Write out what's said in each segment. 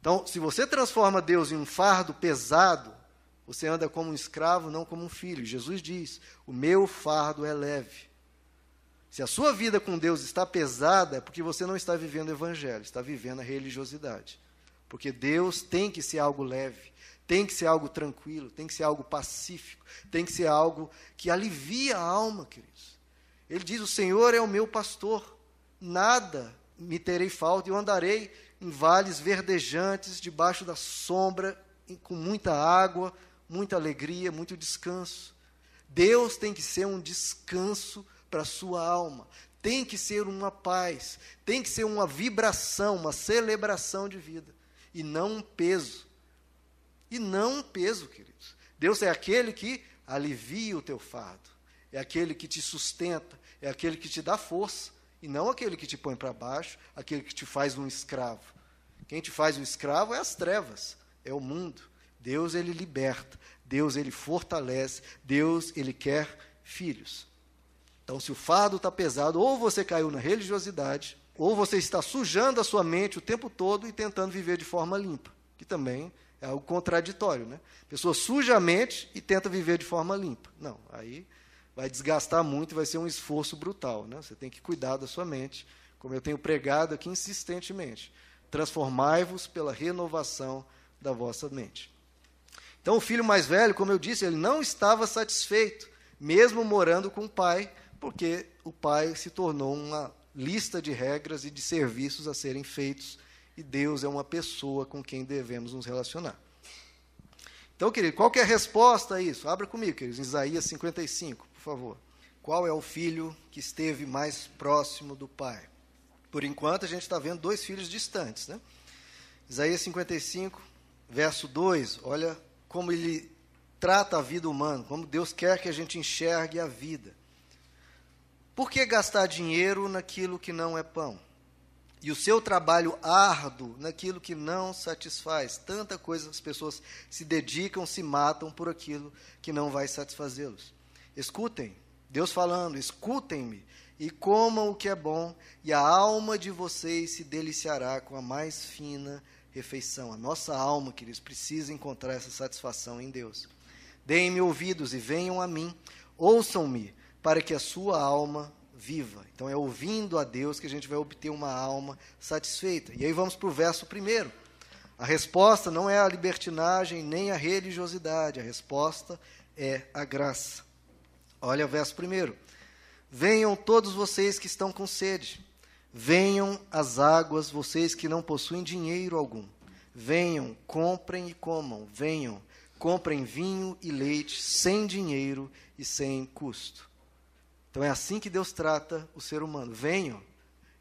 Então, se você transforma Deus em um fardo pesado, você anda como um escravo, não como um filho. Jesus diz: O meu fardo é leve. Se a sua vida com Deus está pesada, é porque você não está vivendo o Evangelho, está vivendo a religiosidade. Porque Deus tem que ser algo leve, tem que ser algo tranquilo, tem que ser algo pacífico, tem que ser algo que alivia a alma, queridos. Ele diz: O Senhor é o meu pastor, nada me terei falta, eu andarei em vales verdejantes, debaixo da sombra, com muita água, muita alegria, muito descanso. Deus tem que ser um descanso para a sua alma, tem que ser uma paz, tem que ser uma vibração, uma celebração de vida, e não um peso. E não um peso, queridos. Deus é aquele que alivia o teu fardo, é aquele que te sustenta, é aquele que te dá força, e não aquele que te põe para baixo, aquele que te faz um escravo. Quem te faz um escravo é as trevas, é o mundo. Deus ele liberta, Deus ele fortalece, Deus ele quer filhos. Então, se o fardo está pesado, ou você caiu na religiosidade, ou você está sujando a sua mente o tempo todo e tentando viver de forma limpa, que também é algo contraditório, né? A pessoa suja a mente e tenta viver de forma limpa. Não, aí vai desgastar muito, vai ser um esforço brutal, né? Você tem que cuidar da sua mente, como eu tenho pregado aqui insistentemente. Transformai-vos pela renovação da vossa mente. Então, o filho mais velho, como eu disse, ele não estava satisfeito, mesmo morando com o pai, porque o pai se tornou uma lista de regras e de serviços a serem feitos, e Deus é uma pessoa com quem devemos nos relacionar. Então, querido, qual que é a resposta a isso? Abra comigo, queridos, Isaías 55, por favor. Qual é o filho que esteve mais próximo do pai? Por enquanto, a gente está vendo dois filhos distantes, né? Isaías 55, verso 2, olha como ele trata a vida humana, como Deus quer que a gente enxergue a vida. Por que gastar dinheiro naquilo que não é pão? E o seu trabalho árduo naquilo que não satisfaz. Tanta coisa as pessoas se dedicam, se matam por aquilo que não vai satisfazê-los. Escutem, Deus falando, escutem-me e comam o que é bom, e a alma de vocês se deliciará com a mais fina refeição. A nossa alma, queridos, precisa encontrar essa satisfação em Deus. Deem-me ouvidos e venham a mim, ouçam-me, para que a sua alma viva. Então é ouvindo a Deus que a gente vai obter uma alma satisfeita. E aí vamos para o verso primeiro. A resposta não é a libertinagem nem a religiosidade, a resposta é a graça. Olha o verso primeiro. Venham todos vocês que estão com sede. Venham as águas, vocês que não possuem dinheiro algum. Venham, comprem e comam. Venham, comprem vinho e leite sem dinheiro e sem custo. Então é assim que Deus trata o ser humano. Venham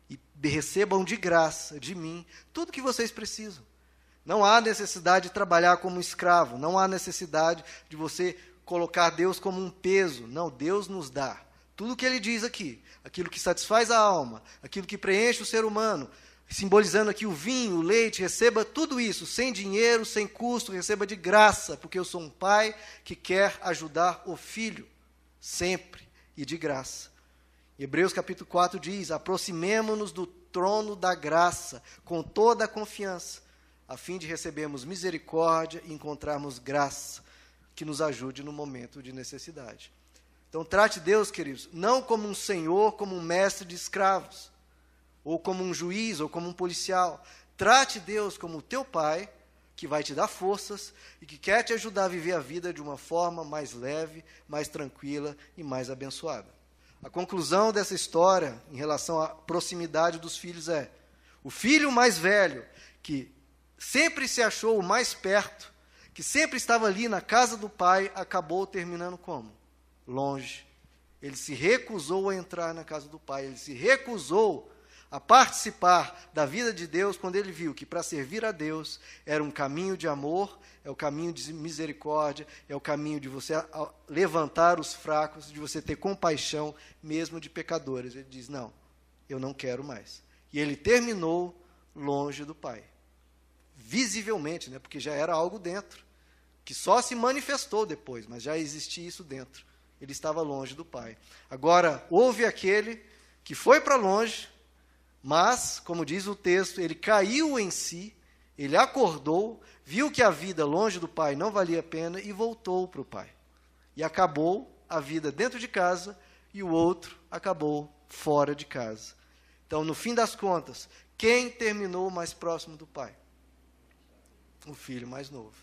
e recebam de graça de mim tudo que vocês precisam. Não há necessidade de trabalhar como escravo, não há necessidade de você colocar Deus como um peso. Não, Deus nos dá tudo o que ele diz aqui aquilo que satisfaz a alma, aquilo que preenche o ser humano, simbolizando aqui o vinho, o leite, receba tudo isso, sem dinheiro, sem custo, receba de graça, porque eu sou um pai que quer ajudar o filho, sempre e de graça. Hebreus capítulo 4 diz: aproximemo-nos do trono da graça com toda a confiança, a fim de recebermos misericórdia e encontrarmos graça que nos ajude no momento de necessidade. Então, trate Deus, queridos, não como um senhor, como um mestre de escravos, ou como um juiz, ou como um policial. Trate Deus como o teu pai, que vai te dar forças e que quer te ajudar a viver a vida de uma forma mais leve, mais tranquila e mais abençoada. A conclusão dessa história em relação à proximidade dos filhos é: o filho mais velho, que sempre se achou o mais perto, que sempre estava ali na casa do pai, acabou terminando como? longe. Ele se recusou a entrar na casa do Pai, ele se recusou a participar da vida de Deus quando ele viu que para servir a Deus era um caminho de amor, é o caminho de misericórdia, é o caminho de você levantar os fracos, de você ter compaixão mesmo de pecadores. Ele diz: Não, eu não quero mais. E ele terminou longe do Pai. Visivelmente, né, porque já era algo dentro, que só se manifestou depois, mas já existia isso dentro ele estava longe do Pai. Agora, houve aquele que foi para longe, mas, como diz o texto, ele caiu em si, ele acordou, viu que a vida longe do pai não valia a pena e voltou para o pai. E acabou a vida dentro de casa e o outro acabou fora de casa. Então, no fim das contas, quem terminou mais próximo do pai? O filho mais novo.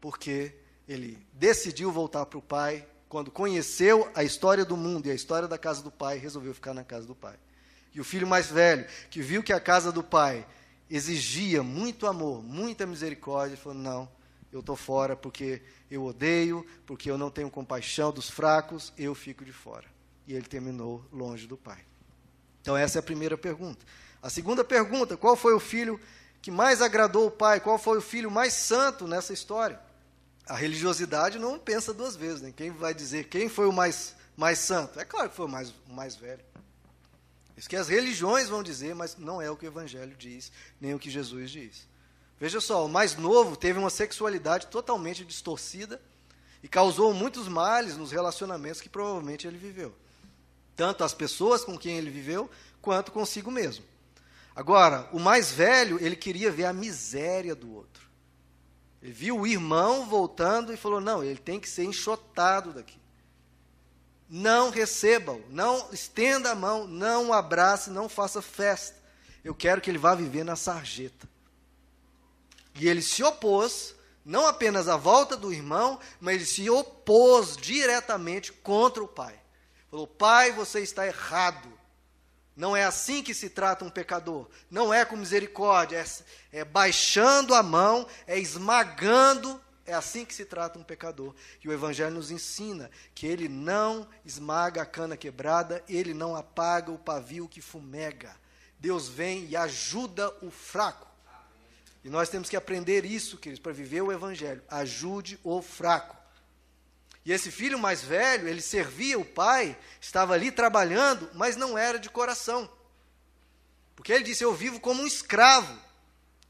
Porque ele decidiu voltar para o pai quando conheceu a história do mundo e a história da casa do pai, resolveu ficar na casa do pai. E o filho mais velho, que viu que a casa do pai exigia muito amor, muita misericórdia, falou: Não, eu estou fora porque eu odeio, porque eu não tenho compaixão dos fracos, eu fico de fora. E ele terminou longe do pai. Então, essa é a primeira pergunta. A segunda pergunta: qual foi o filho que mais agradou o pai? Qual foi o filho mais santo nessa história? A religiosidade não pensa duas vezes, né? Quem vai dizer quem foi o mais, mais santo? É claro que foi o mais, o mais velho. Isso que as religiões vão dizer, mas não é o que o Evangelho diz, nem o que Jesus diz. Veja só, o mais novo teve uma sexualidade totalmente distorcida e causou muitos males nos relacionamentos que provavelmente ele viveu. Tanto as pessoas com quem ele viveu, quanto consigo mesmo. Agora, o mais velho, ele queria ver a miséria do outro. Ele viu o irmão voltando e falou: não, ele tem que ser enxotado daqui. Não receba-o, não estenda a mão, não abrace, não faça festa. Eu quero que ele vá viver na sarjeta. E ele se opôs, não apenas à volta do irmão, mas ele se opôs diretamente contra o pai. Falou: Pai, você está errado. Não é assim que se trata um pecador. Não é com misericórdia, é, é baixando a mão, é esmagando. É assim que se trata um pecador. E o Evangelho nos ensina que ele não esmaga a cana quebrada, ele não apaga o pavio que fumega. Deus vem e ajuda o fraco. E nós temos que aprender isso, queridos, para viver o Evangelho. Ajude o fraco. E esse filho mais velho, ele servia o pai, estava ali trabalhando, mas não era de coração. Porque ele disse: Eu vivo como um escravo.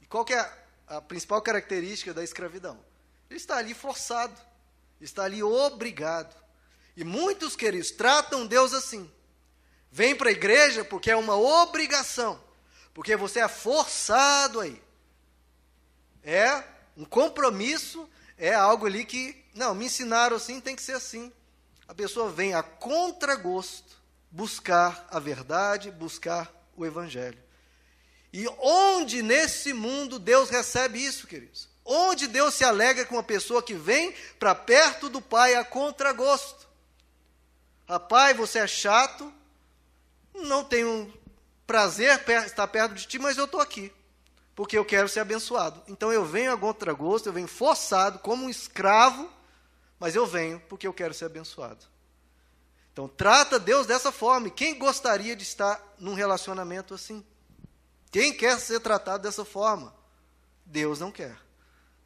E qual que é a, principal característica da escravidão? Ele está ali forçado, está ali obrigado. E muitos, queridos, tratam Deus assim. Vem para a igreja porque é uma obrigação, porque você é forçado aí. É um compromisso, é algo ali que não, me ensinaram assim, tem que ser assim. A pessoa vem a contragosto buscar a verdade, buscar o evangelho. E onde nesse mundo Deus recebe isso, queridos? Onde Deus se alegra com uma pessoa que vem para perto do Pai a contragosto? Rapaz, você é chato, não tenho prazer estar perto de ti, mas eu estou aqui, porque eu quero ser abençoado. Então eu venho a contragosto, eu venho forçado, como um escravo, mas eu venho porque eu quero ser abençoado. Então, trata Deus dessa forma. E quem gostaria de estar num relacionamento assim? Quem quer ser tratado dessa forma? Deus não quer.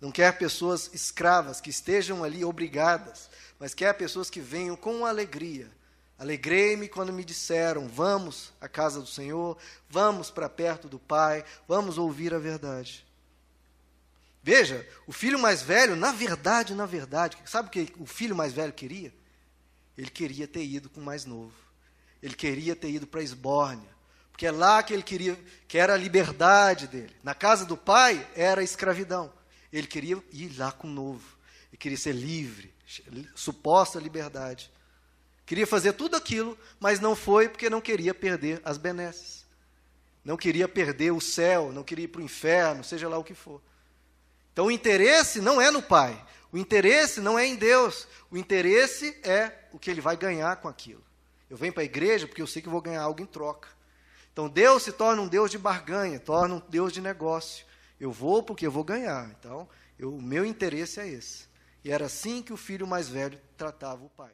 Não quer pessoas escravas que estejam ali obrigadas, mas quer pessoas que venham com alegria. Alegrei-me quando me disseram: vamos à casa do Senhor, vamos para perto do Pai, vamos ouvir a verdade. Veja, o filho mais velho, na verdade, na verdade, sabe o que o filho mais velho queria? Ele queria ter ido com o mais novo. Ele queria ter ido para Esbórnia, porque é lá que ele queria, que era a liberdade dele. Na casa do pai era a escravidão. Ele queria ir lá com o novo. Ele queria ser livre, suposta liberdade. Queria fazer tudo aquilo, mas não foi porque não queria perder as benesses. Não queria perder o céu, não queria ir para o inferno, seja lá o que for. Então o interesse não é no Pai, o interesse não é em Deus, o interesse é o que ele vai ganhar com aquilo. Eu venho para a igreja porque eu sei que vou ganhar algo em troca. Então Deus se torna um Deus de barganha, torna um Deus de negócio. Eu vou porque eu vou ganhar. Então, eu, o meu interesse é esse. E era assim que o filho mais velho tratava o pai.